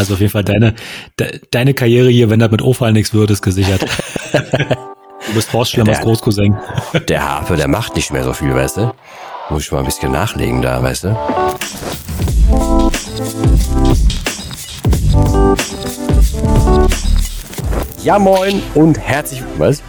Also auf jeden Fall deine, de, deine Karriere hier, wenn das mit Ofall nichts wird, ist gesichert. du bist Horst Schlemmers Großcousin. Der Harpe, der macht nicht mehr so viel, weißt du? Muss ich mal ein bisschen nachlegen da, weißt du? Ja, moin und herzlich. Was?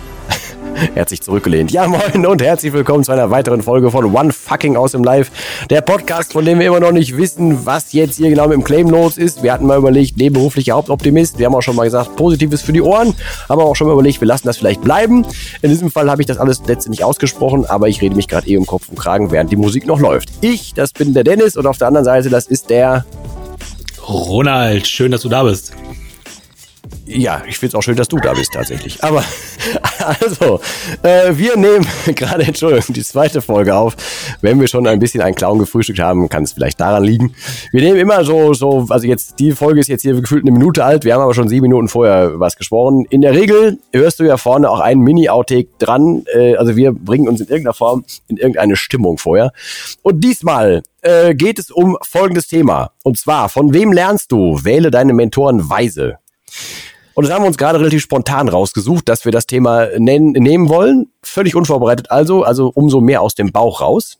herzlich zurückgelehnt. Ja, moin und herzlich willkommen zu einer weiteren Folge von One Fucking aus dem Live. Der Podcast, von dem wir immer noch nicht wissen, was jetzt hier genau mit dem Claim los ist. Wir hatten mal überlegt, nebenberuflicher Hauptoptimist. Wir haben auch schon mal gesagt, Positives für die Ohren. Haben auch schon mal überlegt, wir lassen das vielleicht bleiben. In diesem Fall habe ich das alles letztendlich ausgesprochen, aber ich rede mich gerade eh im Kopf und Kragen, während die Musik noch läuft. Ich, das bin der Dennis und auf der anderen Seite, das ist der Ronald. Schön, dass du da bist. Ja, ich finde es auch schön, dass du da bist tatsächlich. Aber also, äh, wir nehmen gerade, Entschuldigung, die zweite Folge auf. Wenn wir schon ein bisschen einen Clown gefrühstückt haben, kann es vielleicht daran liegen. Wir nehmen immer so, so, also jetzt, die Folge ist jetzt hier gefühlt eine Minute alt. Wir haben aber schon sieben Minuten vorher was gesprochen. In der Regel hörst du ja vorne auch einen Mini-Outtake dran. Äh, also wir bringen uns in irgendeiner Form in irgendeine Stimmung vorher. Und diesmal äh, geht es um folgendes Thema. Und zwar, von wem lernst du? Wähle deine Mentoren weise. Und das haben wir uns gerade relativ spontan rausgesucht, dass wir das Thema nehmen wollen. Völlig unvorbereitet also, also umso mehr aus dem Bauch raus.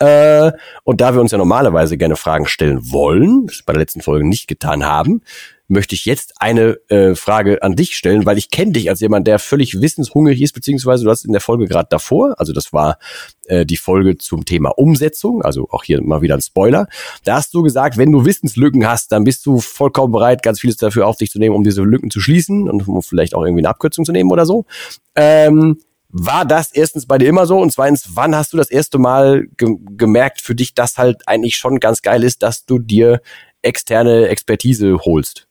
Äh, und da wir uns ja normalerweise gerne Fragen stellen wollen, das bei der letzten Folge nicht getan haben, möchte ich jetzt eine äh, Frage an dich stellen, weil ich kenne dich als jemand, der völlig wissenshungrig ist, beziehungsweise du hast in der Folge gerade davor, also das war äh, die Folge zum Thema Umsetzung, also auch hier mal wieder ein Spoiler, da hast du gesagt, wenn du Wissenslücken hast, dann bist du vollkommen bereit, ganz vieles dafür auf dich zu nehmen, um diese Lücken zu schließen und um vielleicht auch irgendwie eine Abkürzung zu nehmen oder so. Ähm, war das erstens bei dir immer so und zweitens, wann hast du das erste Mal ge gemerkt für dich, dass halt eigentlich schon ganz geil ist, dass du dir externe Expertise holst?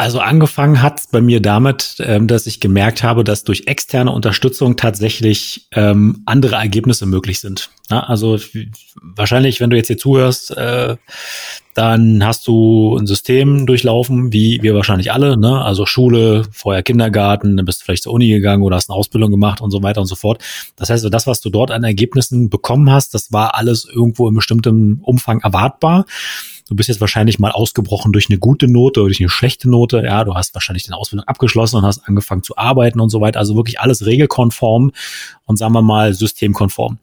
Also angefangen hat bei mir damit, ähm, dass ich gemerkt habe, dass durch externe Unterstützung tatsächlich ähm, andere Ergebnisse möglich sind. Ja, also wahrscheinlich, wenn du jetzt hier zuhörst, äh, dann hast du ein System durchlaufen, wie wir wahrscheinlich alle, ne? Also Schule, vorher Kindergarten, dann bist du vielleicht zur Uni gegangen oder hast eine Ausbildung gemacht und so weiter und so fort. Das heißt, das, was du dort an Ergebnissen bekommen hast, das war alles irgendwo in bestimmtem Umfang erwartbar. Du bist jetzt wahrscheinlich mal ausgebrochen durch eine gute Note oder durch eine schlechte Note. Ja, du hast wahrscheinlich deine Ausbildung abgeschlossen und hast angefangen zu arbeiten und so weiter. Also wirklich alles regelkonform und sagen wir mal systemkonform.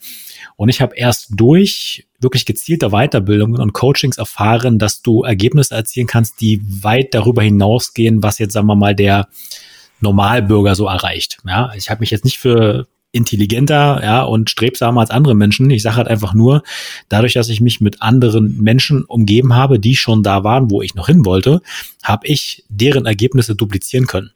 Und ich habe erst durch wirklich gezielte Weiterbildungen und Coachings erfahren, dass du Ergebnisse erzielen kannst, die weit darüber hinausgehen, was jetzt, sagen wir mal, der Normalbürger so erreicht. Ja, ich habe mich jetzt nicht für intelligenter ja, und strebsamer als andere Menschen. Ich sage halt einfach nur, dadurch, dass ich mich mit anderen Menschen umgeben habe, die schon da waren, wo ich noch hin wollte, habe ich deren Ergebnisse duplizieren können.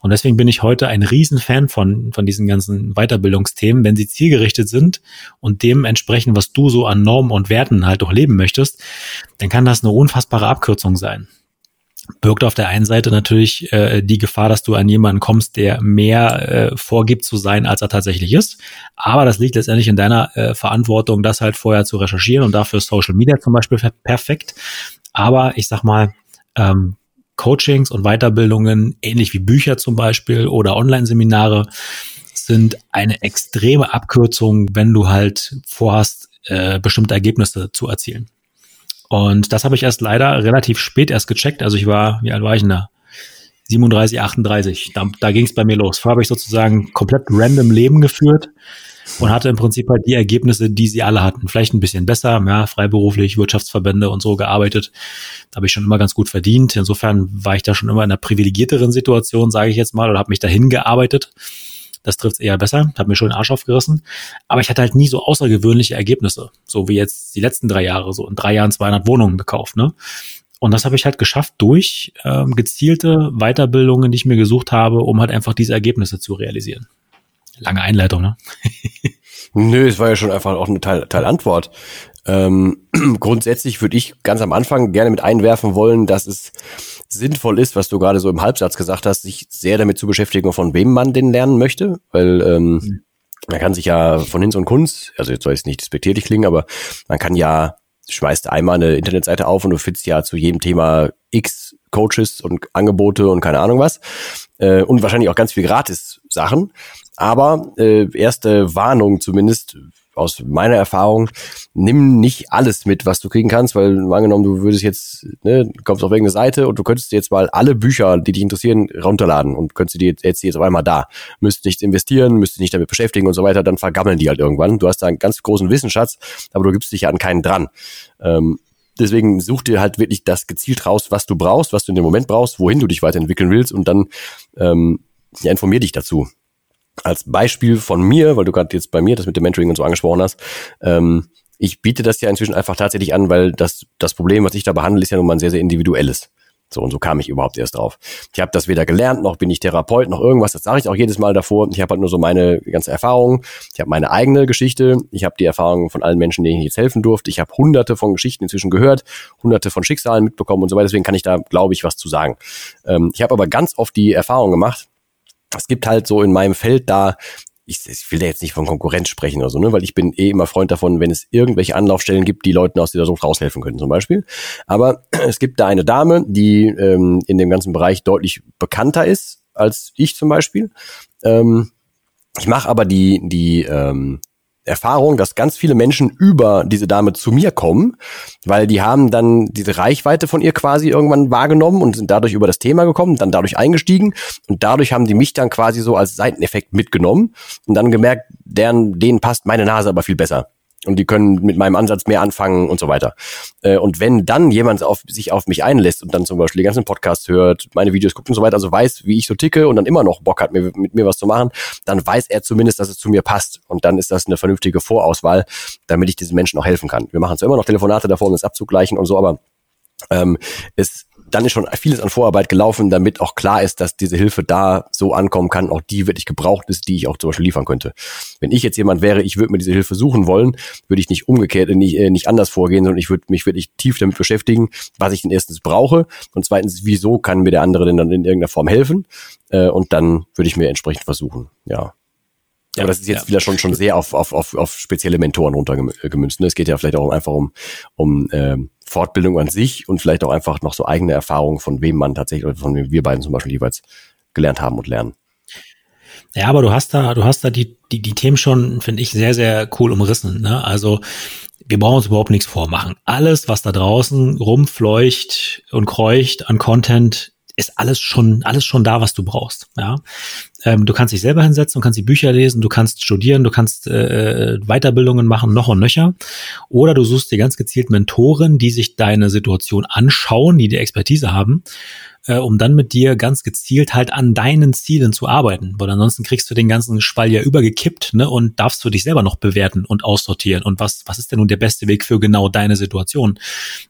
Und deswegen bin ich heute ein Riesenfan von, von diesen ganzen Weiterbildungsthemen, wenn sie zielgerichtet sind und dementsprechend, was du so an Normen und Werten halt auch leben möchtest, dann kann das eine unfassbare Abkürzung sein birgt auf der einen Seite natürlich äh, die Gefahr, dass du an jemanden kommst, der mehr äh, vorgibt zu sein, als er tatsächlich ist. Aber das liegt letztendlich in deiner äh, Verantwortung, das halt vorher zu recherchieren und dafür Social Media zum Beispiel perfekt. Aber ich sag mal, ähm, Coachings und Weiterbildungen, ähnlich wie Bücher zum Beispiel oder Online-Seminare, sind eine extreme Abkürzung, wenn du halt vorhast, äh, bestimmte Ergebnisse zu erzielen. Und das habe ich erst leider relativ spät erst gecheckt. Also ich war, wie alt war ich denn da? 37, 38. Da, da ging es bei mir los. Vorher habe ich sozusagen komplett random Leben geführt und hatte im Prinzip halt die Ergebnisse, die sie alle hatten. Vielleicht ein bisschen besser, ja, freiberuflich, Wirtschaftsverbände und so gearbeitet. Da habe ich schon immer ganz gut verdient. Insofern war ich da schon immer in einer privilegierteren Situation, sage ich jetzt mal, oder habe mich dahin gearbeitet. Das trifft eher besser, hat mir schon den Arsch aufgerissen. Aber ich hatte halt nie so außergewöhnliche Ergebnisse, so wie jetzt die letzten drei Jahre, so in drei Jahren 200 Wohnungen gekauft, ne? Und das habe ich halt geschafft durch ähm, gezielte Weiterbildungen, die ich mir gesucht habe, um halt einfach diese Ergebnisse zu realisieren. Lange Einleitung, ne? Nö, es war ja schon einfach auch eine Teil, Teil Antwort. Ähm, grundsätzlich würde ich ganz am Anfang gerne mit einwerfen wollen, dass es sinnvoll ist, was du gerade so im Halbsatz gesagt hast, sich sehr damit zu beschäftigen, von wem man den lernen möchte, weil ähm, mhm. man kann sich ja von Hinz und Kunst, also jetzt soll es nicht despektierlich klingen, aber man kann ja, schmeißt einmal eine Internetseite auf und du findest ja zu jedem Thema X Coaches und Angebote und keine Ahnung was. Äh, und wahrscheinlich auch ganz viel Gratis Sachen, aber äh, erste Warnung zumindest aus meiner Erfahrung, nimm nicht alles mit, was du kriegen kannst, weil angenommen, du würdest jetzt, ne, kommst auf irgendeine Seite und du könntest jetzt mal alle Bücher, die dich interessieren, runterladen und könntest die jetzt, jetzt, jetzt auf einmal da. Müsstest nichts investieren, müsstest dich nicht damit beschäftigen und so weiter, dann vergammeln die halt irgendwann. Du hast da einen ganz großen Wissensschatz, aber du gibst dich ja an keinen dran. Ähm, deswegen such dir halt wirklich das gezielt raus, was du brauchst, was du in dem Moment brauchst, wohin du dich weiterentwickeln willst und dann ähm, ja, informier dich dazu als Beispiel von mir, weil du gerade jetzt bei mir das mit dem Mentoring und so angesprochen hast, ähm, ich biete das ja inzwischen einfach tatsächlich an, weil das, das Problem, was ich da behandle, ist ja nun mal ein sehr, sehr individuelles. So, und so kam ich überhaupt erst drauf. Ich habe das weder gelernt, noch bin ich Therapeut, noch irgendwas. Das sage ich auch jedes Mal davor. Ich habe halt nur so meine ganze Erfahrung. Ich habe meine eigene Geschichte. Ich habe die Erfahrungen von allen Menschen, denen ich jetzt helfen durfte. Ich habe hunderte von Geschichten inzwischen gehört, hunderte von Schicksalen mitbekommen und so weiter. Deswegen kann ich da, glaube ich, was zu sagen. Ähm, ich habe aber ganz oft die Erfahrung gemacht, es gibt halt so in meinem Feld da, ich, ich will da jetzt nicht von Konkurrenz sprechen oder so, ne, weil ich bin eh immer Freund davon, wenn es irgendwelche Anlaufstellen gibt, die Leuten aus dieser Sucht raushelfen können, zum Beispiel. Aber es gibt da eine Dame, die ähm, in dem ganzen Bereich deutlich bekannter ist als ich zum Beispiel. Ähm, ich mache aber die, die ähm, Erfahrung, dass ganz viele Menschen über diese Dame zu mir kommen, weil die haben dann diese Reichweite von ihr quasi irgendwann wahrgenommen und sind dadurch über das Thema gekommen, dann dadurch eingestiegen und dadurch haben die mich dann quasi so als Seiteneffekt mitgenommen und dann gemerkt, deren, denen passt meine Nase aber viel besser und die können mit meinem Ansatz mehr anfangen und so weiter. Äh, und wenn dann jemand auf, sich auf mich einlässt und dann zum Beispiel die ganzen Podcasts hört, meine Videos guckt und so weiter, also weiß, wie ich so ticke und dann immer noch Bock hat, mir, mit mir was zu machen, dann weiß er zumindest, dass es zu mir passt. Und dann ist das eine vernünftige Vorauswahl, damit ich diesen Menschen auch helfen kann. Wir machen zwar immer noch Telefonate davor, um das abzugleichen und so, aber ähm, es dann ist schon vieles an Vorarbeit gelaufen, damit auch klar ist, dass diese Hilfe da so ankommen kann, auch die wirklich gebraucht ist, die ich auch zum Beispiel liefern könnte. Wenn ich jetzt jemand wäre, ich würde mir diese Hilfe suchen wollen, würde ich nicht umgekehrt, nicht, äh, nicht anders vorgehen, sondern ich würde mich wirklich tief damit beschäftigen, was ich denn erstens brauche und zweitens, wieso kann mir der andere denn dann in irgendeiner Form helfen äh, und dann würde ich mir entsprechend versuchen, ja. Ja, aber das ist jetzt ja. wieder schon schon sehr auf, auf, auf, auf spezielle Mentoren runtergemünzt. Ne? Es geht ja vielleicht auch einfach um, um ähm, Fortbildung an sich und vielleicht auch einfach noch so eigene Erfahrungen, von wem man tatsächlich, oder von wem wir beiden zum Beispiel jeweils gelernt haben und lernen. Ja, aber du hast da, du hast da die, die, die Themen schon, finde ich, sehr, sehr cool umrissen. Ne? Also wir brauchen uns überhaupt nichts vormachen. Alles, was da draußen rumfleucht und kreucht an Content, ist alles schon, alles schon da, was du brauchst. Ja, ähm, du kannst dich selber hinsetzen, du kannst die Bücher lesen, du kannst studieren, du kannst äh, Weiterbildungen machen, noch und nöcher. Oder du suchst dir ganz gezielt Mentoren, die sich deine Situation anschauen, die die Expertise haben äh, um dann mit dir ganz gezielt halt an deinen Zielen zu arbeiten. Weil ansonsten kriegst du den ganzen Spall ja übergekippt ne, und darfst du dich selber noch bewerten und aussortieren. Und was, was ist denn nun der beste Weg für genau deine Situation?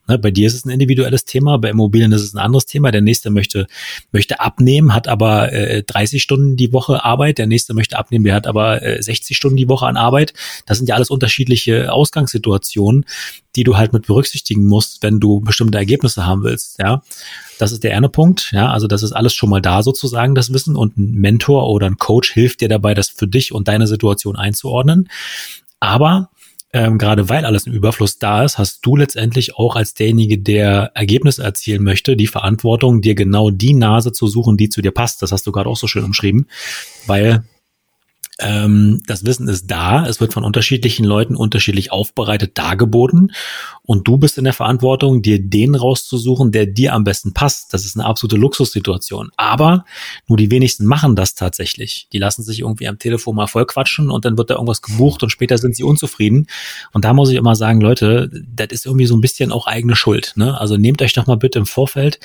Ne, bei dir ist es ein individuelles Thema, bei Immobilien ist es ein anderes Thema. Der nächste möchte, möchte abnehmen, hat aber äh, 30 Stunden die Woche Arbeit. Der nächste möchte abnehmen, der hat aber äh, 60 Stunden die Woche an Arbeit. Das sind ja alles unterschiedliche Ausgangssituationen, die du halt mit berücksichtigen musst, wenn du bestimmte Ergebnisse haben willst. Ja, das ist der eine Punkt. Ja, also das ist alles schon mal da sozusagen, das Wissen. Und ein Mentor oder ein Coach hilft dir dabei, das für dich und deine Situation einzuordnen. Aber ähm, gerade weil alles im Überfluss da ist, hast du letztendlich auch als derjenige, der Ergebnisse erzielen möchte, die Verantwortung, dir genau die Nase zu suchen, die zu dir passt. Das hast du gerade auch so schön umschrieben, weil ähm, das Wissen ist da, es wird von unterschiedlichen Leuten unterschiedlich aufbereitet dargeboten und du bist in der Verantwortung, dir den rauszusuchen, der dir am besten passt. Das ist eine absolute Luxussituation. Aber nur die wenigsten machen das tatsächlich. Die lassen sich irgendwie am Telefon mal voll quatschen und dann wird da irgendwas gebucht und später sind sie unzufrieden. Und da muss ich immer sagen, Leute, das ist irgendwie so ein bisschen auch eigene Schuld. Ne? Also nehmt euch doch mal bitte im Vorfeld,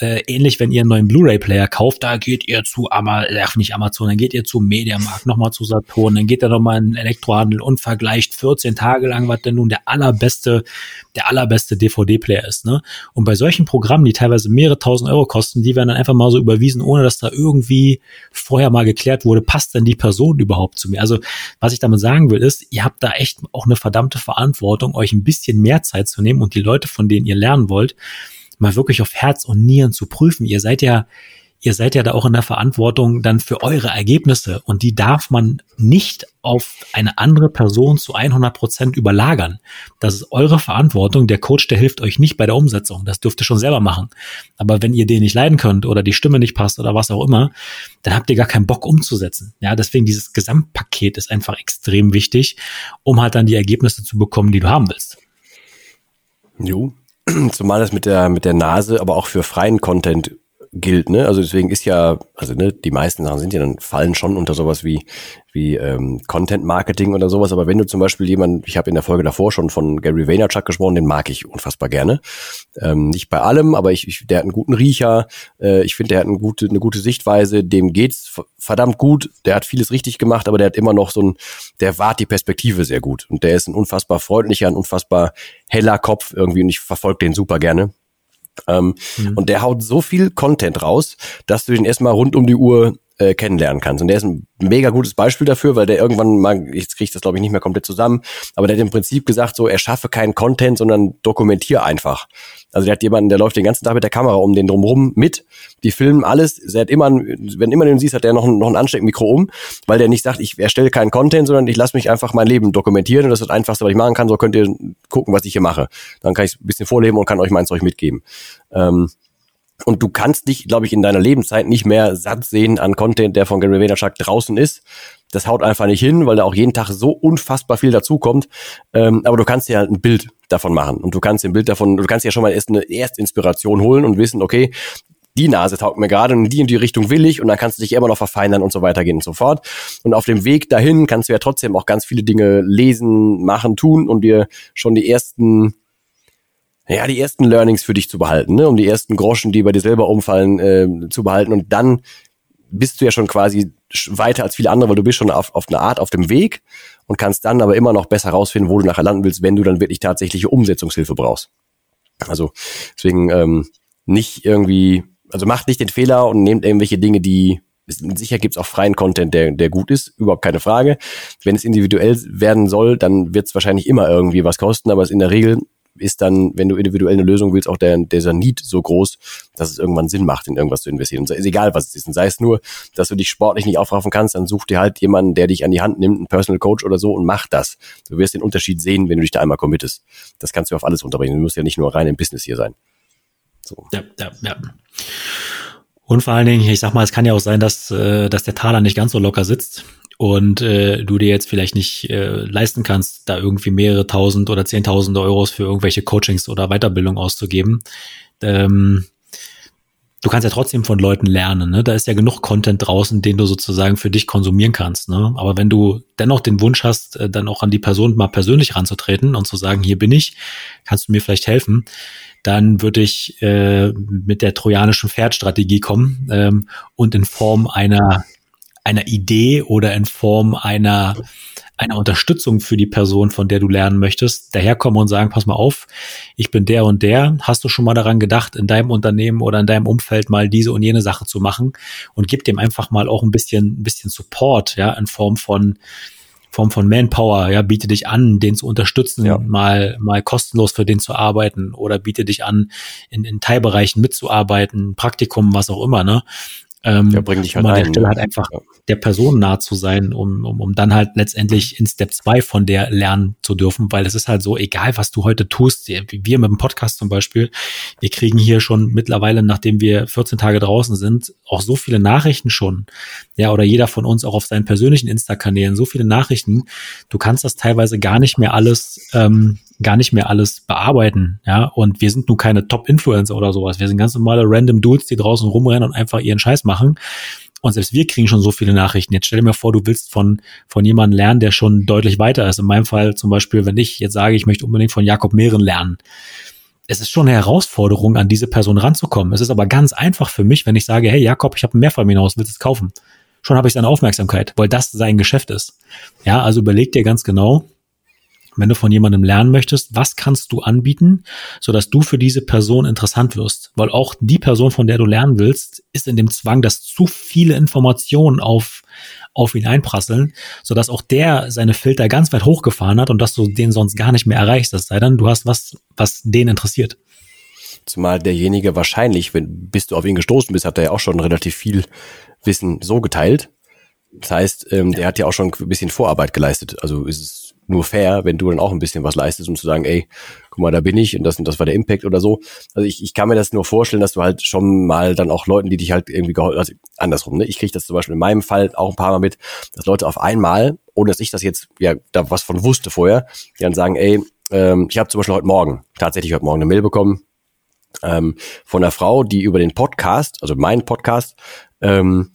äh, ähnlich wenn ihr einen neuen Blu-ray-Player kauft, da geht ihr zu Amazon, äh, nicht Amazon, dann geht ihr zu Mediamarkt, nochmal zu Saturn, dann geht ihr nochmal in den Elektrohandel und vergleicht 14 Tage lang, was denn nun der allerbeste der allerbeste DVD-Player ist. Ne? Und bei solchen Programmen, die teilweise mehrere tausend Euro kosten, die werden dann einfach mal so überwiesen, ohne dass da irgendwie vorher mal geklärt wurde, passt denn die Person überhaupt zu mir? Also was ich damit sagen will, ist, ihr habt da echt auch eine verdammte Verantwortung, euch ein bisschen mehr Zeit zu nehmen und die Leute, von denen ihr lernen wollt, mal wirklich auf Herz und Nieren zu prüfen. Ihr seid ja ihr seid ja da auch in der Verantwortung dann für eure Ergebnisse und die darf man nicht auf eine andere Person zu 100 Prozent überlagern. Das ist eure Verantwortung. Der Coach, der hilft euch nicht bei der Umsetzung. Das dürft ihr schon selber machen. Aber wenn ihr den nicht leiden könnt oder die Stimme nicht passt oder was auch immer, dann habt ihr gar keinen Bock umzusetzen. Ja, deswegen dieses Gesamtpaket ist einfach extrem wichtig, um halt dann die Ergebnisse zu bekommen, die du haben willst. Jo, zumal das mit der, mit der Nase, aber auch für freien Content gilt, ne? Also deswegen ist ja, also ne, die meisten Sachen sind ja dann fallen schon unter sowas wie wie ähm, Content Marketing oder sowas. Aber wenn du zum Beispiel jemand, ich habe in der Folge davor schon von Gary Vaynerchuk gesprochen, den mag ich unfassbar gerne. Ähm, nicht bei allem, aber ich, ich der hat einen guten Riecher. Äh, ich finde, der hat eine gute eine gute Sichtweise. Dem geht's verdammt gut. Der hat vieles richtig gemacht, aber der hat immer noch so ein, der wahrt die Perspektive sehr gut und der ist ein unfassbar freundlicher, ein unfassbar heller Kopf irgendwie und ich verfolge den super gerne. Ähm, mhm. Und der haut so viel Content raus, dass du den erstmal rund um die Uhr äh, kennenlernen kannst. Und der ist ein mega gutes Beispiel dafür, weil der irgendwann mal, jetzt kriege ich das glaube ich nicht mehr komplett zusammen, aber der hat im Prinzip gesagt, so, er schaffe keinen Content, sondern dokumentier einfach. Also der hat jemanden, der läuft den ganzen Tag mit der Kamera um den drumherum mit, die filmen alles, er hat immer, wenn immer den siehst, hat der noch, ein, noch ein Ansteckmikro um, weil der nicht sagt, ich erstelle keinen Content, sondern ich lasse mich einfach mein Leben dokumentieren und das ist das Einfachste, was ich machen kann, so könnt ihr gucken, was ich hier mache. Dann kann ich ein bisschen vorleben und kann euch mein Zeug mitgeben. Ähm, und du kannst dich, glaube ich, in deiner Lebenszeit nicht mehr satt sehen an Content, der von Gary Vaynerchuk draußen ist. Das haut einfach nicht hin, weil da auch jeden Tag so unfassbar viel dazukommt. Ähm, aber du kannst dir halt ein Bild davon machen. Und du kannst dir ein Bild davon, du kannst ja schon mal erst eine Erstinspiration holen und wissen, okay, die Nase taugt mir gerade und in die und die Richtung will ich und dann kannst du dich immer noch verfeinern und so weiter gehen und so fort. Und auf dem Weg dahin kannst du ja trotzdem auch ganz viele Dinge lesen, machen, tun und dir schon die ersten ja, die ersten Learnings für dich zu behalten, ne? um die ersten Groschen, die bei dir selber umfallen, äh, zu behalten. Und dann bist du ja schon quasi weiter als viele andere, weil du bist schon auf, auf eine Art auf dem Weg und kannst dann aber immer noch besser rausfinden, wo du nachher landen willst, wenn du dann wirklich tatsächliche Umsetzungshilfe brauchst. Also deswegen ähm, nicht irgendwie, also macht nicht den Fehler und nehmt irgendwelche Dinge, die sicher gibt's auch freien Content, der, der gut ist, überhaupt keine Frage. Wenn es individuell werden soll, dann wird es wahrscheinlich immer irgendwie was kosten, aber es in der Regel ist dann, wenn du individuell eine Lösung willst, auch der, dieser Need so groß, dass es irgendwann Sinn macht, in irgendwas zu investieren. Und ist egal, was es ist. Und sei es nur, dass du dich sportlich nicht aufraffen kannst, dann such dir halt jemanden, der dich an die Hand nimmt, einen Personal Coach oder so und mach das. Du wirst den Unterschied sehen, wenn du dich da einmal committest. Das kannst du auf alles unterbringen. Du musst ja nicht nur rein im Business hier sein. So. Ja, ja, ja. Und vor allen Dingen, ich sag mal, es kann ja auch sein, dass, äh, dass der Taler nicht ganz so locker sitzt und äh, du dir jetzt vielleicht nicht äh, leisten kannst, da irgendwie mehrere tausend oder zehntausende Euros für irgendwelche Coachings oder Weiterbildung auszugeben. Ähm, du kannst ja trotzdem von Leuten lernen. Ne? Da ist ja genug Content draußen, den du sozusagen für dich konsumieren kannst. Ne? Aber wenn du dennoch den Wunsch hast, äh, dann auch an die Person mal persönlich ranzutreten und zu sagen, hier bin ich, kannst du mir vielleicht helfen, dann würde ich äh, mit der trojanischen Pferdstrategie kommen ähm, und in Form einer einer Idee oder in Form einer einer Unterstützung für die Person, von der du lernen möchtest, daherkommen und sagen, pass mal auf, ich bin der und der. Hast du schon mal daran gedacht, in deinem Unternehmen oder in deinem Umfeld mal diese und jene Sache zu machen und gib dem einfach mal auch ein bisschen, ein bisschen Support, ja, in Form von, Form von Manpower, ja, biete dich an, den zu unterstützen, ja. mal, mal kostenlos für den zu arbeiten oder biete dich an, in, in Teilbereichen mitzuarbeiten, Praktikum, was auch immer, ne? Ähm, ja, bring dich halt um an der Stelle halt einfach der Person nah zu sein, um, um, um dann halt letztendlich in Step 2 von der lernen zu dürfen, weil es ist halt so, egal was du heute tust, wir mit dem Podcast zum Beispiel, wir kriegen hier schon mittlerweile, nachdem wir 14 Tage draußen sind, auch so viele Nachrichten schon, ja, oder jeder von uns auch auf seinen persönlichen Insta-Kanälen, so viele Nachrichten, du kannst das teilweise gar nicht mehr alles ähm, gar nicht mehr alles bearbeiten, ja. Und wir sind nun keine Top-Influencer oder sowas. Wir sind ganz normale random Dudes, die draußen rumrennen und einfach ihren Scheiß machen. Und selbst wir kriegen schon so viele Nachrichten. Jetzt stell dir mal vor, du willst von, von jemandem lernen, der schon deutlich weiter ist. In meinem Fall zum Beispiel, wenn ich jetzt sage, ich möchte unbedingt von Jakob Mehren lernen. Es ist schon eine Herausforderung, an diese Person ranzukommen. Es ist aber ganz einfach für mich, wenn ich sage, hey Jakob, ich habe ein Mehrfamilienhaus, willst du es kaufen? Schon habe ich seine Aufmerksamkeit, weil das sein Geschäft ist. Ja, also überleg dir ganz genau, wenn du von jemandem lernen möchtest, was kannst du anbieten, sodass du für diese Person interessant wirst? Weil auch die Person, von der du lernen willst, ist in dem Zwang, dass zu viele Informationen auf, auf ihn einprasseln, sodass auch der seine Filter ganz weit hochgefahren hat und dass du den sonst gar nicht mehr erreichst. Das sei dann, du hast was, was den interessiert. Zumal derjenige wahrscheinlich, wenn bis du auf ihn gestoßen bist, hat er ja auch schon relativ viel Wissen so geteilt. Das heißt, ähm, der hat ja auch schon ein bisschen Vorarbeit geleistet. Also ist es nur fair, wenn du dann auch ein bisschen was leistest, um zu sagen, ey, guck mal, da bin ich und das und das war der Impact oder so. Also ich, ich kann mir das nur vorstellen, dass du halt schon mal dann auch Leuten, die dich halt irgendwie geholfen, also andersrum, ne? Ich kriege das zum Beispiel in meinem Fall auch ein paar Mal mit, dass Leute auf einmal, ohne dass ich das jetzt ja da was von wusste vorher, die dann sagen, ey, ähm, ich habe zum Beispiel heute Morgen, tatsächlich heute Morgen eine Mail bekommen, ähm, von einer Frau, die über den Podcast, also meinen Podcast, ähm,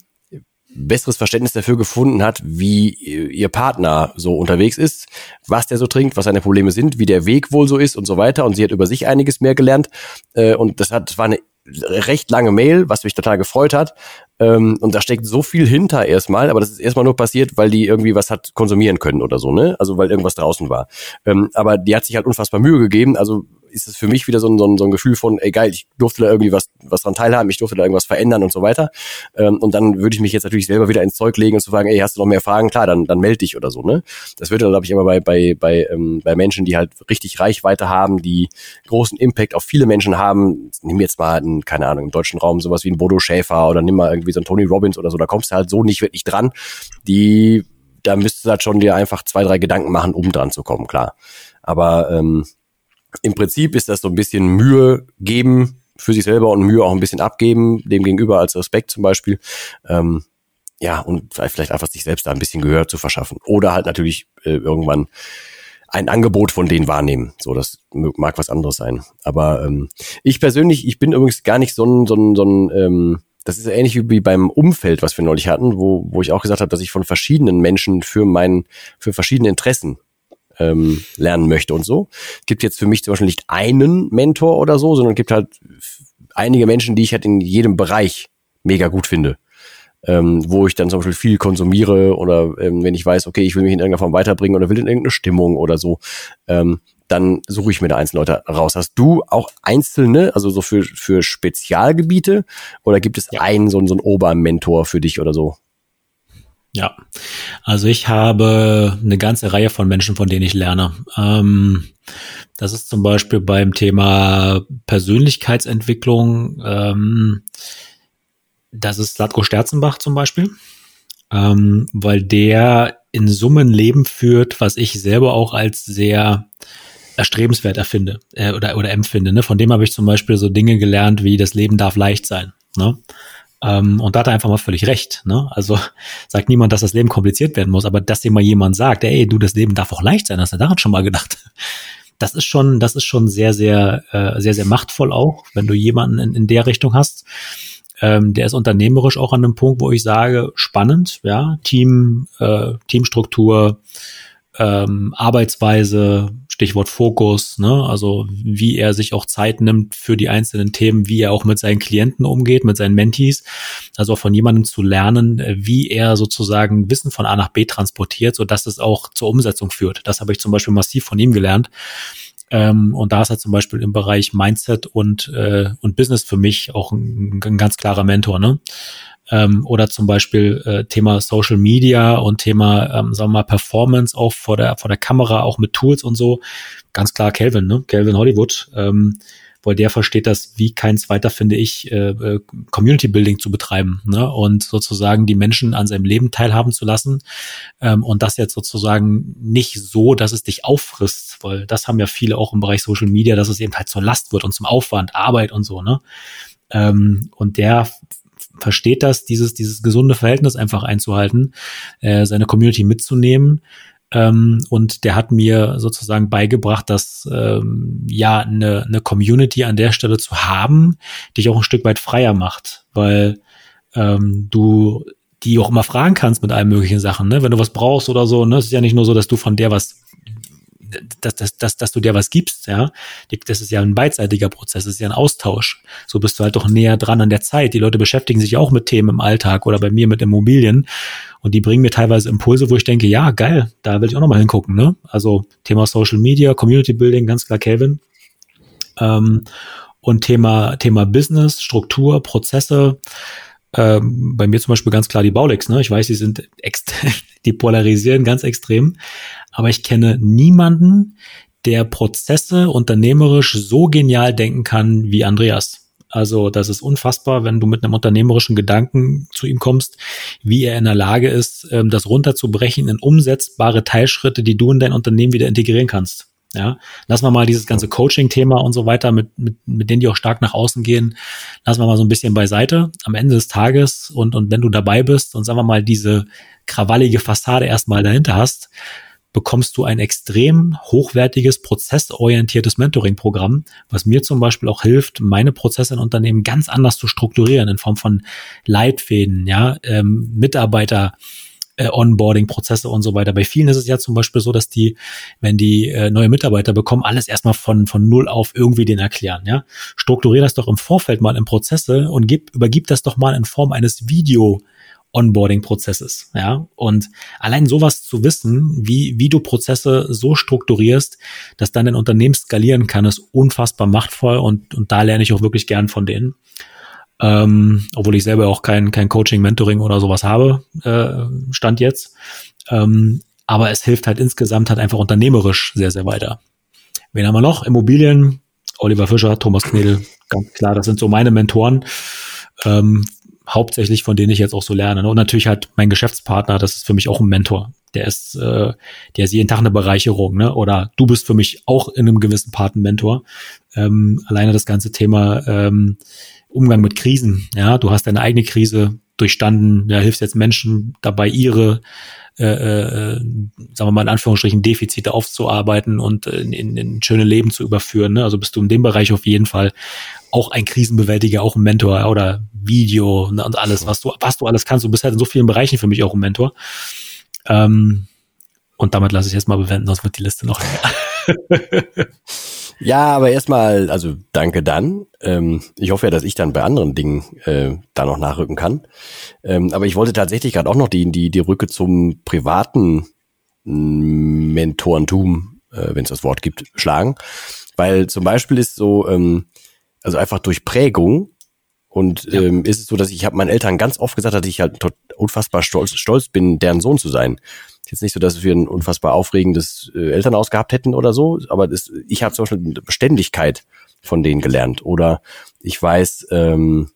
besseres Verständnis dafür gefunden hat, wie ihr Partner so unterwegs ist, was der so trinkt, was seine Probleme sind, wie der Weg wohl so ist und so weiter. Und sie hat über sich einiges mehr gelernt. Äh, und das hat, war eine recht lange Mail, was mich total gefreut hat. Ähm, und da steckt so viel hinter erstmal, aber das ist erstmal nur passiert, weil die irgendwie was hat konsumieren können oder so, ne? Also weil irgendwas draußen war. Ähm, aber die hat sich halt unfassbar Mühe gegeben. Also ist es für mich wieder so ein, so ein, so ein Gefühl von, ey geil, ich durfte da irgendwie was, was dran teilhaben, ich durfte da irgendwas verändern und so weiter. Ähm, und dann würde ich mich jetzt natürlich selber wieder ins Zeug legen und zu fragen, ey, hast du noch mehr Fragen? Klar, dann, dann melde dich oder so. Ne? Das wird dann, glaube ich, immer bei, bei, bei, ähm, bei Menschen, die halt richtig Reichweite haben, die großen Impact auf viele Menschen haben. Nimm jetzt mal, einen, keine Ahnung, im deutschen Raum sowas wie ein Bodo Schäfer oder nimm mal irgendwie so ein Tony Robbins oder so, da kommst du halt so nicht wirklich dran. Die, da müsstest du halt schon dir einfach zwei, drei Gedanken machen, um dran zu kommen, klar. Aber ähm, im Prinzip ist das so ein bisschen Mühe geben für sich selber und Mühe auch ein bisschen abgeben, dem gegenüber als Respekt zum Beispiel. Ähm, ja, und vielleicht einfach sich selbst da ein bisschen Gehör zu verschaffen. Oder halt natürlich äh, irgendwann ein Angebot von denen wahrnehmen. So, das mag was anderes sein. Aber ähm, ich persönlich, ich bin übrigens gar nicht so ein, so ein, so ein ähm, das ist ähnlich wie beim Umfeld, was wir neulich hatten, wo, wo ich auch gesagt habe, dass ich von verschiedenen Menschen für meinen, für verschiedene Interessen ähm, lernen möchte und so. Es gibt jetzt für mich zum Beispiel nicht einen Mentor oder so, sondern es gibt halt einige Menschen, die ich halt in jedem Bereich mega gut finde. Ähm, wo ich dann zum Beispiel viel konsumiere oder ähm, wenn ich weiß, okay, ich will mich in irgendeiner Form weiterbringen oder will in irgendeine Stimmung oder so, ähm, dann suche ich mir da einzelne Leute raus. Hast du auch einzelne, also so für, für Spezialgebiete oder gibt es ja. einen, so, so einen Obermentor für dich oder so? Ja, also ich habe eine ganze Reihe von Menschen, von denen ich lerne. Ähm, das ist zum Beispiel beim Thema Persönlichkeitsentwicklung. Ähm, das ist Slatko Sterzenbach zum Beispiel, ähm, weil der in Summen Leben führt, was ich selber auch als sehr erstrebenswert erfinde äh, oder, oder empfinde. Ne? Von dem habe ich zum Beispiel so Dinge gelernt, wie das Leben darf leicht sein. Ne? Ähm, und da hat er einfach mal völlig recht. Ne? Also sagt niemand, dass das Leben kompliziert werden muss, aber dass dir mal jemand sagt, ey, du, das Leben darf auch leicht sein, hast du daran schon mal gedacht? Das ist schon, das ist schon sehr, sehr, äh, sehr, sehr machtvoll auch, wenn du jemanden in, in der Richtung hast. Ähm, der ist unternehmerisch auch an einem Punkt, wo ich sage, spannend, ja, Team, äh, Teamstruktur, ähm, Arbeitsweise, Stichwort Fokus, ne? also wie er sich auch Zeit nimmt für die einzelnen Themen, wie er auch mit seinen Klienten umgeht, mit seinen Mentees, also auch von jemandem zu lernen, äh, wie er sozusagen Wissen von A nach B transportiert, so dass es auch zur Umsetzung führt. Das habe ich zum Beispiel massiv von ihm gelernt. Ähm, und da ist er zum Beispiel im Bereich Mindset und, äh, und Business für mich auch ein, ein ganz klarer Mentor. Ne? Ähm, oder zum Beispiel äh, Thema Social Media und Thema, ähm, sagen wir mal, Performance auch vor der, vor der Kamera, auch mit Tools und so. Ganz klar Calvin, ne? Calvin Hollywood, ähm, weil der versteht das wie kein zweiter, finde ich, äh, äh, Community Building zu betreiben ne? und sozusagen die Menschen an seinem Leben teilhaben zu lassen ähm, und das jetzt sozusagen nicht so, dass es dich auffrisst, weil das haben ja viele auch im Bereich Social Media, dass es eben halt zur Last wird und zum Aufwand, Arbeit und so, ne? Ähm, und der versteht das, dieses, dieses gesunde Verhältnis einfach einzuhalten, äh, seine Community mitzunehmen. Ähm, und der hat mir sozusagen beigebracht, dass ähm, ja eine, eine Community an der Stelle zu haben, dich auch ein Stück weit freier macht, weil ähm, du die auch immer fragen kannst mit allen möglichen Sachen, ne? Wenn du was brauchst oder so, ne? Es ist ja nicht nur so, dass du von der was dass, dass, dass, dass du dir was gibst, ja. Das ist ja ein beidseitiger Prozess, das ist ja ein Austausch. So bist du halt doch näher dran an der Zeit. Die Leute beschäftigen sich auch mit Themen im Alltag oder bei mir mit Immobilien und die bringen mir teilweise Impulse, wo ich denke, ja, geil, da will ich auch nochmal hingucken, ne? Also Thema Social Media, Community Building, ganz klar Kevin. Ähm, und Thema, Thema Business, Struktur, Prozesse, ähm, bei mir zum Beispiel ganz klar die Baulex, ne? Ich weiß, die sind die polarisieren ganz extrem, aber ich kenne niemanden, der Prozesse unternehmerisch so genial denken kann wie Andreas. Also das ist unfassbar, wenn du mit einem unternehmerischen Gedanken zu ihm kommst, wie er in der Lage ist, ähm, das runterzubrechen in umsetzbare Teilschritte, die du in dein Unternehmen wieder integrieren kannst. Ja, lassen wir mal dieses ganze Coaching-Thema und so weiter, mit, mit, mit denen die auch stark nach außen gehen, lassen wir mal so ein bisschen beiseite. Am Ende des Tages und, und wenn du dabei bist und sagen wir mal diese krawallige Fassade erstmal dahinter hast, bekommst du ein extrem hochwertiges, prozessorientiertes Mentoring-Programm, was mir zum Beispiel auch hilft, meine Prozesse in Unternehmen ganz anders zu strukturieren in Form von Leitfäden, ja, ähm, Mitarbeiter, äh, Onboarding-Prozesse und so weiter. Bei vielen ist es ja zum Beispiel so, dass die, wenn die äh, neue Mitarbeiter bekommen, alles erstmal von, von null auf irgendwie den erklären. Ja? Strukturier das doch im Vorfeld mal in Prozesse und gib, übergib das doch mal in Form eines Video- Onboarding-Prozesses, ja. Und allein sowas zu wissen, wie, wie du Prozesse so strukturierst, dass dann dein Unternehmen skalieren kann, ist unfassbar machtvoll und, und da lerne ich auch wirklich gern von denen. Ähm, obwohl ich selber auch kein, kein Coaching, Mentoring oder sowas habe, äh, stand jetzt. Ähm, aber es hilft halt insgesamt halt einfach unternehmerisch sehr, sehr weiter. Wen haben wir noch? Immobilien, Oliver Fischer, Thomas Knedel, ganz klar, das sind so meine Mentoren. Ähm, hauptsächlich von denen ich jetzt auch so lerne. Ne? Und natürlich halt mein Geschäftspartner, das ist für mich auch ein Mentor. Der ist, äh, der ist jeden Tag eine Bereicherung, ne? Oder du bist für mich auch in einem gewissen Part ein Mentor. Ähm, alleine das ganze Thema ähm, Umgang mit Krisen. Ja, du hast deine eigene Krise durchstanden, ja, hilfst jetzt Menschen dabei, ihre äh, äh, sagen wir mal in Anführungsstrichen, Defizite aufzuarbeiten und in, in, in schöne Leben zu überführen. Ne? Also bist du in dem Bereich auf jeden Fall auch ein Krisenbewältiger, auch ein Mentor oder Video ne? und alles, was du, was du alles kannst. Du bist halt in so vielen Bereichen für mich auch ein Mentor. Ähm, und damit lasse ich jetzt mal bewenden, sonst wird die Liste noch länger. Ja, aber erstmal, also danke dann. Ähm, ich hoffe ja, dass ich dann bei anderen Dingen äh, da noch nachrücken kann. Ähm, aber ich wollte tatsächlich gerade auch noch die, die, die Rücke zum privaten mm, Mentorentum, äh, wenn es das Wort gibt, schlagen. Weil zum Beispiel ist so, ähm, also einfach durch Prägung und ja. ähm, ist es so, dass ich habe meinen Eltern ganz oft gesagt, dass ich halt unfassbar stolz, stolz bin, deren Sohn zu sein jetzt nicht so, dass wir ein unfassbar aufregendes äh, Elternhaus gehabt hätten oder so, aber das, ich habe zum Beispiel eine Beständigkeit von denen gelernt. Oder ich weiß ähm,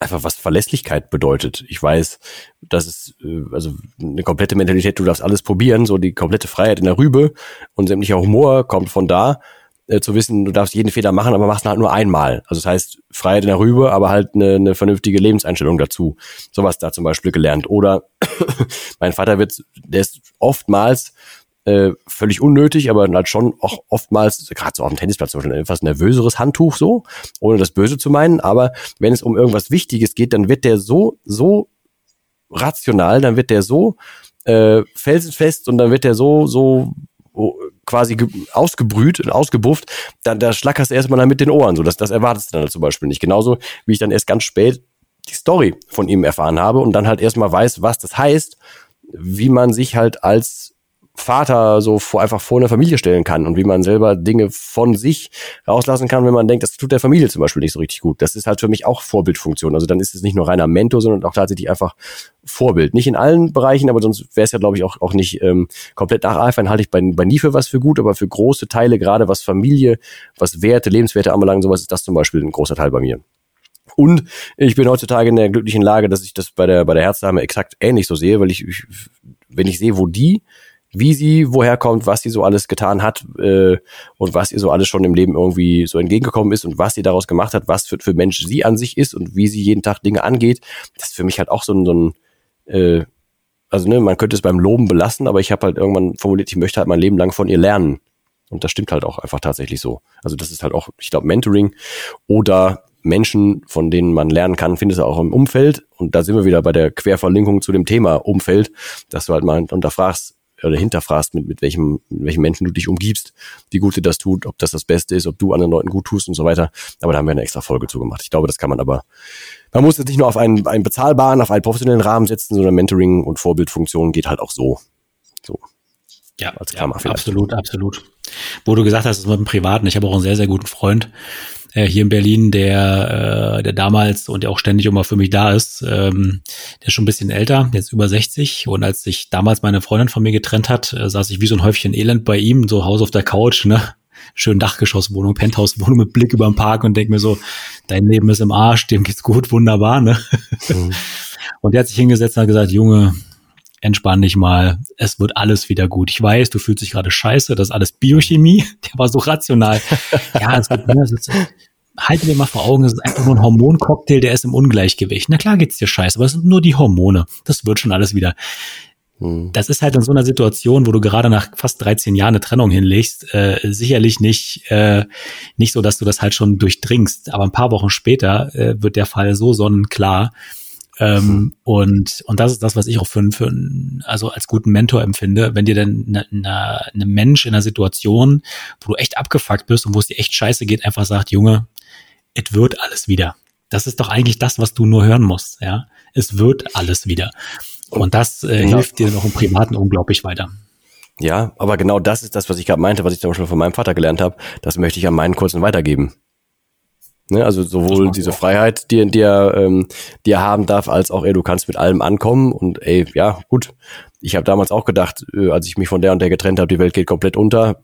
einfach, was Verlässlichkeit bedeutet. Ich weiß, dass es äh, also eine komplette Mentalität, du darfst alles probieren, so die komplette Freiheit in der Rübe und sämtlicher Humor kommt von da äh, zu wissen, du darfst jeden Fehler machen, aber machst ihn halt nur einmal. Also das heißt, Freiheit Rübe, aber halt eine, eine vernünftige Lebenseinstellung dazu. Sowas da zum Beispiel gelernt. Oder mein Vater wird, der ist oftmals äh, völlig unnötig, aber halt schon auch oftmals, gerade so auf dem Tennisplatz zum Beispiel, etwas nervöseres Handtuch so, ohne das Böse zu meinen. Aber wenn es um irgendwas Wichtiges geht, dann wird der so, so rational, dann wird der so äh, felsenfest und dann wird der so, so quasi ausgebrüht und ausgebufft, dann da schlackerst du erstmal dann mit den Ohren. So, das, das erwartest du dann zum Beispiel nicht. Genauso wie ich dann erst ganz spät die Story von ihm erfahren habe und dann halt erstmal weiß, was das heißt, wie man sich halt als Vater so vor, einfach vor eine Familie stellen kann und wie man selber Dinge von sich rauslassen kann, wenn man denkt, das tut der Familie zum Beispiel nicht so richtig gut. Das ist halt für mich auch Vorbildfunktion. Also dann ist es nicht nur reiner Mentor, sondern auch tatsächlich einfach Vorbild. Nicht in allen Bereichen, aber sonst wäre es ja, glaube ich, auch, auch nicht ähm, komplett nacheifern. Halte ich bei, bei nie für was für gut, aber für große Teile, gerade was Familie, was Werte, Lebenswerte anbelangt, sowas ist das zum Beispiel ein großer Teil bei mir. Und ich bin heutzutage in der glücklichen Lage, dass ich das bei der, bei der Herzdame exakt ähnlich so sehe, weil ich, ich wenn ich sehe, wo die wie sie woher kommt, was sie so alles getan hat äh, und was ihr so alles schon im Leben irgendwie so entgegengekommen ist und was sie daraus gemacht hat, was für, für Mensch sie an sich ist und wie sie jeden Tag Dinge angeht. Das ist für mich halt auch so ein, so ein äh, also ne, man könnte es beim Loben belassen, aber ich habe halt irgendwann formuliert, ich möchte halt mein Leben lang von ihr lernen. Und das stimmt halt auch einfach tatsächlich so. Also das ist halt auch, ich glaube, Mentoring oder Menschen, von denen man lernen kann, findest du auch im Umfeld. Und da sind wir wieder bei der Querverlinkung zu dem Thema Umfeld, dass du halt mal unterfragst, oder hinterfragst, mit, mit welchem, mit welchen Menschen du dich umgibst, wie gut dir das tut, ob das das Beste ist, ob du anderen Leuten gut tust und so weiter. Aber da haben wir eine extra Folge zu gemacht. Ich glaube, das kann man aber, man muss jetzt nicht nur auf einen, einen bezahlbaren, auf einen professionellen Rahmen setzen, sondern Mentoring und Vorbildfunktion geht halt auch so. So. Ja, ja absolut, absolut. Wo du gesagt hast, es ist mit dem Privaten. Ich habe auch einen sehr, sehr guten Freund, äh, hier in Berlin, der, äh, der damals und der auch ständig immer für mich da ist, ähm, der ist schon ein bisschen älter, jetzt über 60. Und als sich damals meine Freundin von mir getrennt hat, äh, saß ich wie so ein Häufchen Elend bei ihm, so Haus auf der Couch, ne? Schön Dachgeschosswohnung, Penthouse-Wohnung mit Blick über den Park und denk mir so, dein Leben ist im Arsch, dem geht's gut, wunderbar, ne? Mhm. Und der hat sich hingesetzt und hat gesagt, Junge, entspann dich mal, es wird alles wieder gut. Ich weiß, du fühlst dich gerade scheiße, das ist alles Biochemie. Der war so rational. ja, es wird, es ist, halte dir mal vor Augen, es ist einfach nur ein Hormoncocktail, der ist im Ungleichgewicht. Na klar geht's dir scheiße, aber es sind nur die Hormone. Das wird schon alles wieder. Hm. Das ist halt in so einer Situation, wo du gerade nach fast 13 Jahren eine Trennung hinlegst, äh, sicherlich nicht, äh, nicht so, dass du das halt schon durchdringst. Aber ein paar Wochen später äh, wird der Fall so sonnenklar, ähm, mhm. und, und das ist das, was ich auch für, für also als guten Mentor empfinde, wenn dir dann eine, eine, eine Mensch in einer Situation, wo du echt abgefuckt bist und wo es dir echt scheiße geht, einfach sagt, Junge, es wird alles wieder. Das ist doch eigentlich das, was du nur hören musst, ja. Es wird alles wieder. Und das äh, hilft dir noch im Privaten unglaublich weiter. Ja, aber genau das ist das, was ich gerade meinte, was ich zum Beispiel von meinem Vater gelernt habe. Das möchte ich an meinen Kurzen weitergeben. Ne, also sowohl diese Freiheit, die, die, er, ähm, die er haben darf, als auch, ey, du kannst mit allem ankommen und ey, ja, gut. Ich habe damals auch gedacht, äh, als ich mich von der und der getrennt habe, die Welt geht komplett unter.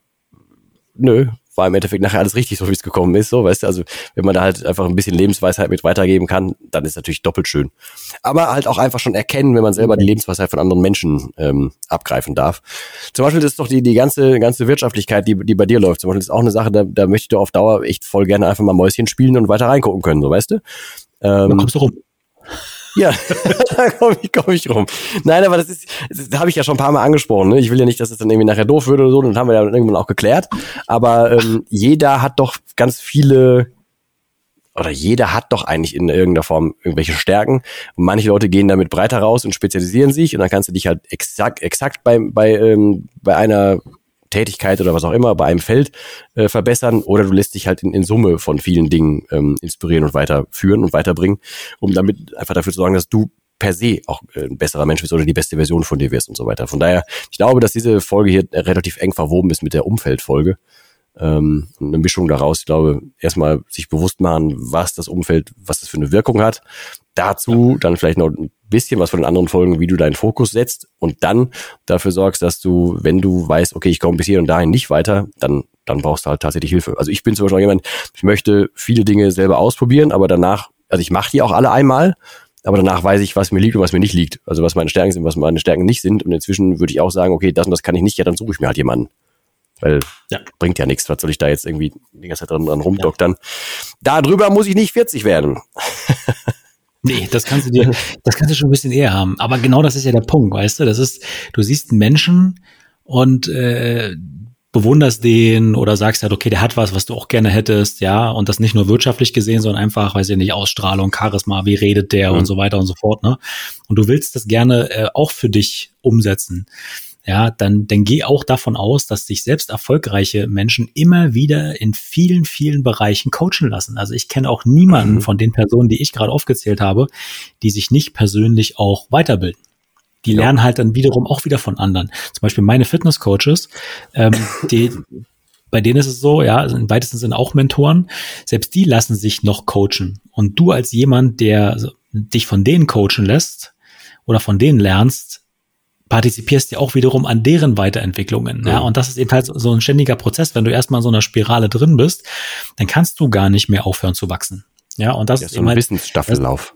Nö, war im Endeffekt nachher alles richtig, so wie es gekommen ist. So, weißt du, also wenn man da halt einfach ein bisschen Lebensweisheit mit weitergeben kann, dann ist natürlich doppelt schön. Aber halt auch einfach schon erkennen, wenn man selber die Lebensweisheit von anderen Menschen ähm, abgreifen darf. Zum Beispiel ist doch die, die ganze, ganze Wirtschaftlichkeit, die, die bei dir läuft. Zum Beispiel ist auch eine Sache, da, da möchte ich doch auf Dauer echt voll gerne einfach mal Mäuschen spielen und weiter reingucken können, so weißt du? Ähm, da kommst du rum. Ja, da komme ich, komm ich rum. Nein, aber das ist, das habe ich ja schon ein paar Mal angesprochen. Ne? Ich will ja nicht, dass es dann irgendwie nachher doof wird oder so, dann haben wir ja irgendwann auch geklärt. Aber ähm, jeder hat doch ganz viele, oder jeder hat doch eigentlich in irgendeiner Form irgendwelche Stärken. Und manche Leute gehen damit breiter raus und spezialisieren sich und dann kannst du dich halt exakt, exakt bei, bei, ähm, bei einer Tätigkeit oder was auch immer bei einem Feld äh, verbessern oder du lässt dich halt in, in Summe von vielen Dingen ähm, inspirieren und weiterführen und weiterbringen, um damit einfach dafür zu sorgen, dass du per se auch äh, ein besserer Mensch bist oder die beste Version von dir wirst und so weiter. Von daher, ich glaube, dass diese Folge hier relativ eng verwoben ist mit der Umfeldfolge. Ähm, eine Mischung daraus, ich glaube, erstmal sich bewusst machen, was das Umfeld, was das für eine Wirkung hat. Dazu dann vielleicht noch ein bisschen was von den anderen Folgen, wie du deinen Fokus setzt und dann dafür sorgst, dass du, wenn du weißt, okay, ich komme bis hier und dahin nicht weiter, dann, dann brauchst du halt tatsächlich Hilfe. Also ich bin zum Beispiel jemand, ich möchte viele Dinge selber ausprobieren, aber danach, also ich mache die auch alle einmal, aber danach weiß ich, was mir liegt und was mir nicht liegt. Also was meine Stärken sind, was meine Stärken nicht sind. Und inzwischen würde ich auch sagen, okay, das und das kann ich nicht, ja, dann suche ich mir halt jemanden. Weil ja. bringt ja nichts. Was soll ich da jetzt irgendwie die ganze Zeit dran, dran rumdoktern? Ja. Darüber muss ich nicht 40 werden. Nee, das kannst du dir, das kannst du schon ein bisschen eher haben. Aber genau das ist ja der Punkt, weißt du? Das ist, du siehst einen Menschen und äh, bewunderst den oder sagst halt, okay, der hat was, was du auch gerne hättest, ja, und das nicht nur wirtschaftlich gesehen, sondern einfach, weiß ich nicht, Ausstrahlung, Charisma, wie redet der mhm. und so weiter und so fort, ne? Und du willst das gerne äh, auch für dich umsetzen ja, dann, dann geh auch davon aus, dass sich selbst erfolgreiche Menschen immer wieder in vielen, vielen Bereichen coachen lassen. Also ich kenne auch niemanden mhm. von den Personen, die ich gerade aufgezählt habe, die sich nicht persönlich auch weiterbilden. Die ja. lernen halt dann wiederum auch wieder von anderen. Zum Beispiel meine Fitnesscoaches, ähm, die, bei denen ist es so, ja, im weitesten Sinne auch Mentoren, selbst die lassen sich noch coachen. Und du als jemand, der dich von denen coachen lässt oder von denen lernst, partizipierst ja auch wiederum an deren Weiterentwicklungen. Ja, und das ist eben halt so ein ständiger Prozess. Wenn du erstmal in so einer Spirale drin bist, dann kannst du gar nicht mehr aufhören zu wachsen. Ja, und das ja, ist so ein halt, Wissensstaffellauf.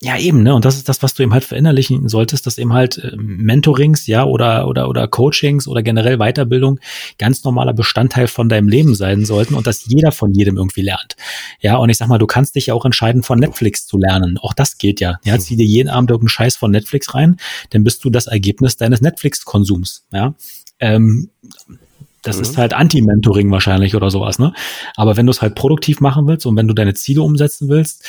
Ja, eben, ne? Und das ist das, was du eben halt verinnerlichen solltest, dass eben halt äh, Mentorings, ja, oder, oder, oder Coachings oder generell Weiterbildung ganz normaler Bestandteil von deinem Leben sein sollten und dass jeder von jedem irgendwie lernt. Ja, und ich sag mal, du kannst dich ja auch entscheiden, von Netflix zu lernen. Auch das geht ja. Ja, zieh dir jeden Abend irgendeinen Scheiß von Netflix rein, dann bist du das Ergebnis deines Netflix-Konsums, ja. Ähm, das mhm. ist halt Anti-Mentoring wahrscheinlich oder sowas, ne? Aber wenn du es halt produktiv machen willst und wenn du deine Ziele umsetzen willst,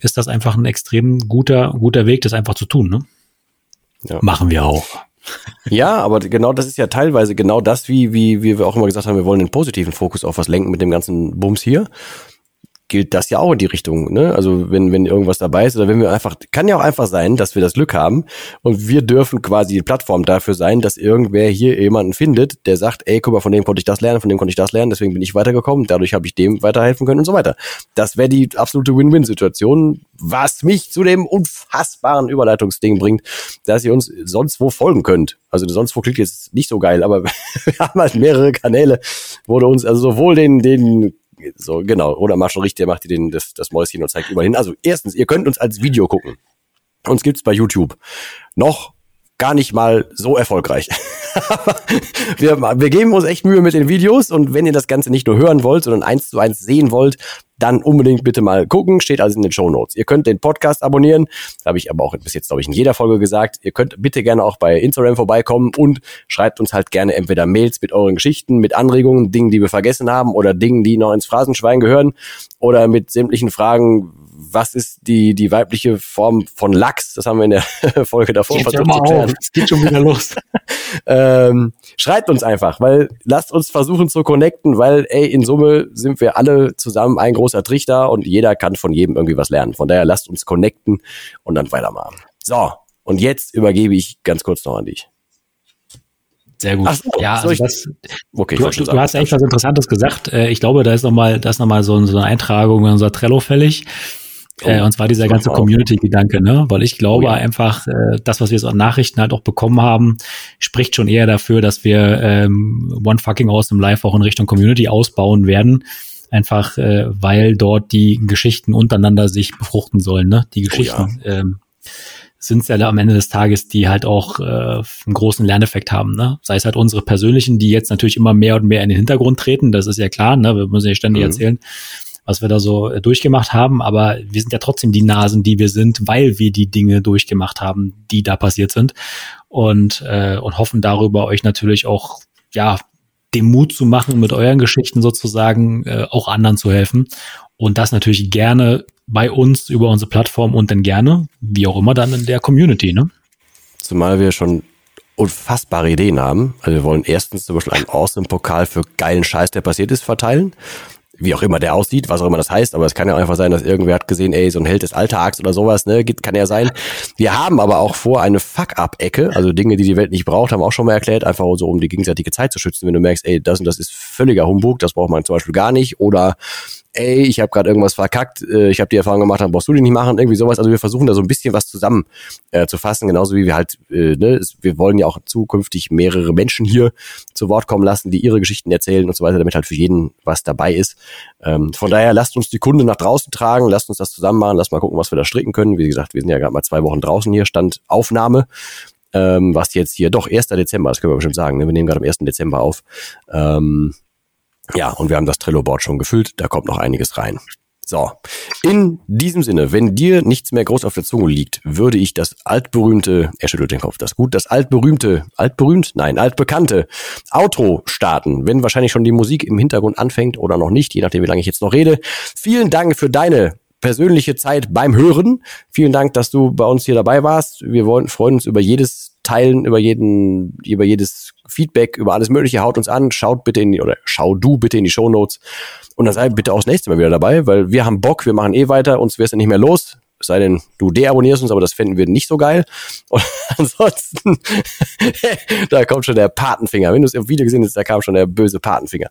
ist das einfach ein extrem guter, guter Weg, das einfach zu tun. Ne? Ja. Machen wir auch. Ja, aber genau das ist ja teilweise genau das, wie, wie, wie wir auch immer gesagt haben, wir wollen den positiven Fokus auf was lenken mit dem ganzen Bums hier. Gilt das ja auch in die Richtung. Ne? Also wenn, wenn irgendwas dabei ist oder wenn wir einfach, kann ja auch einfach sein, dass wir das Glück haben und wir dürfen quasi die Plattform dafür sein, dass irgendwer hier jemanden findet, der sagt, ey, guck mal, von dem konnte ich das lernen, von dem konnte ich das lernen, deswegen bin ich weitergekommen, dadurch habe ich dem weiterhelfen können und so weiter. Das wäre die absolute Win-Win-Situation, was mich zu dem unfassbaren Überleitungsding bringt, dass ihr uns sonst wo folgen könnt. Also sonst wo klingt jetzt nicht so geil, aber wir haben halt mehrere Kanäle, wo du uns also sowohl den, den so, genau. Oder richtig, der macht dir den, das, das Mäuschen und zeigt überall hin. Also erstens, ihr könnt uns als Video gucken. Uns gibt's bei YouTube. Noch gar nicht mal so erfolgreich. wir, wir geben uns echt Mühe mit den Videos und wenn ihr das Ganze nicht nur hören wollt, sondern eins zu eins sehen wollt, dann unbedingt bitte mal gucken. Steht also in den Show Notes. Ihr könnt den Podcast abonnieren. Das habe ich aber auch bis jetzt, glaube ich, in jeder Folge gesagt. Ihr könnt bitte gerne auch bei Instagram vorbeikommen und schreibt uns halt gerne entweder Mails mit euren Geschichten, mit Anregungen, Dingen, die wir vergessen haben oder Dingen, die noch ins Phrasenschwein gehören oder mit sämtlichen Fragen, was ist die, die weibliche Form von Lachs? Das haben wir in der Folge davor Geht versucht zu klären. Es geht schon wieder los. ähm, schreibt uns einfach, weil lasst uns versuchen zu connecten, weil ey, in Summe sind wir alle zusammen ein großer Trichter und jeder kann von jedem irgendwie was lernen. Von daher lasst uns connecten und dann weitermachen. So, und jetzt übergebe ich ganz kurz noch an dich. Sehr gut. So, ja, also das, okay, du, du, du hast echt was Interessantes gesagt. Äh, ich glaube, da ist nochmal, da ist nochmal so, so eine Eintragung in unser Trello fällig. Äh, oh, und zwar dieser ganze Community-Gedanke, ne? Weil ich glaube oh, ja. einfach, äh, das, was wir so an Nachrichten halt auch bekommen haben, spricht schon eher dafür, dass wir ähm, One Fucking Awesome Live auch in Richtung Community ausbauen werden. Einfach, äh, weil dort die Geschichten untereinander sich befruchten sollen, ne? Die Geschichten. Oh, ja. ähm, sind es ja am Ende des Tages, die halt auch äh, einen großen Lerneffekt haben. Ne? Sei es halt unsere persönlichen, die jetzt natürlich immer mehr und mehr in den Hintergrund treten, das ist ja klar, ne? wir müssen ja ständig mhm. erzählen, was wir da so äh, durchgemacht haben, aber wir sind ja trotzdem die Nasen, die wir sind, weil wir die Dinge durchgemacht haben, die da passiert sind und, äh, und hoffen darüber euch natürlich auch, ja, den Mut zu machen, mit euren Geschichten sozusagen äh, auch anderen zu helfen. Und das natürlich gerne bei uns über unsere Plattform und dann gerne, wie auch immer, dann in der Community, ne? Zumal wir schon unfassbare Ideen haben. Also wir wollen erstens zum Beispiel einen Awesome-Pokal für geilen Scheiß, der passiert ist, verteilen wie auch immer der aussieht, was auch immer das heißt, aber es kann ja einfach sein, dass irgendwer hat gesehen, ey, so ein Held des Alltags oder sowas, ne, kann ja sein. Wir haben aber auch vor, eine Fuck-Up-Ecke, also Dinge, die die Welt nicht braucht, haben auch schon mal erklärt, einfach so, um die gegenseitige Zeit zu schützen, wenn du merkst, ey, das und das ist völliger Humbug, das braucht man zum Beispiel gar nicht, oder ey, ich habe gerade irgendwas verkackt, äh, ich habe die Erfahrung gemacht, dann brauchst du die nicht machen, irgendwie sowas. Also wir versuchen da so ein bisschen was zusammen äh, zu fassen, genauso wie wir halt, äh, ne, wir wollen ja auch zukünftig mehrere Menschen hier zu Wort kommen lassen, die ihre Geschichten erzählen und so weiter, damit halt für jeden was dabei ist. Ähm, von daher lasst uns die Kunde nach draußen tragen, lasst uns das zusammen machen, lasst mal gucken, was wir da stricken können. Wie gesagt, wir sind ja gerade mal zwei Wochen draußen hier, Stand Aufnahme. Ähm, was jetzt hier, doch, 1. Dezember, das können wir bestimmt sagen, ne? wir nehmen gerade am 1. Dezember auf. Ähm, ja, und wir haben das Trello-Board schon gefüllt, da kommt noch einiges rein. So, in diesem Sinne, wenn dir nichts mehr groß auf der Zunge liegt, würde ich das altberühmte, er schüttelt den Kopf, das gut, das altberühmte, altberühmt, nein, altbekannte Outro starten, wenn wahrscheinlich schon die Musik im Hintergrund anfängt oder noch nicht, je nachdem, wie lange ich jetzt noch rede. Vielen Dank für deine persönliche Zeit beim Hören. Vielen Dank, dass du bei uns hier dabei warst. Wir wollen, freuen uns über jedes Teilen, über jeden, über jedes Feedback, über alles Mögliche. Haut uns an, schaut bitte in die, oder schau du bitte in die Show Notes und dann sei bitte auch das nächste Mal wieder dabei, weil wir haben Bock, wir machen eh weiter, uns wirst du nicht mehr los. Es sei denn, du deabonnierst uns, aber das finden wir nicht so geil. Und ansonsten, da kommt schon der Patenfinger. Wenn du es im Video gesehen hast, da kam schon der böse Patenfinger.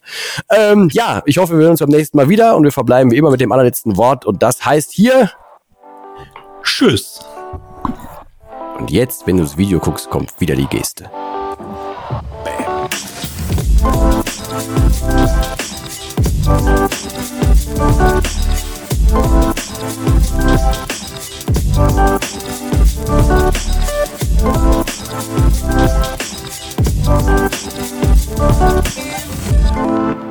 Ähm, ja, ich hoffe, wir sehen uns beim nächsten Mal wieder und wir verbleiben wie immer mit dem allerletzten Wort und das heißt hier Tschüss. Und jetzt, wenn du das Video guckst, kommt wieder die Geste. Bam.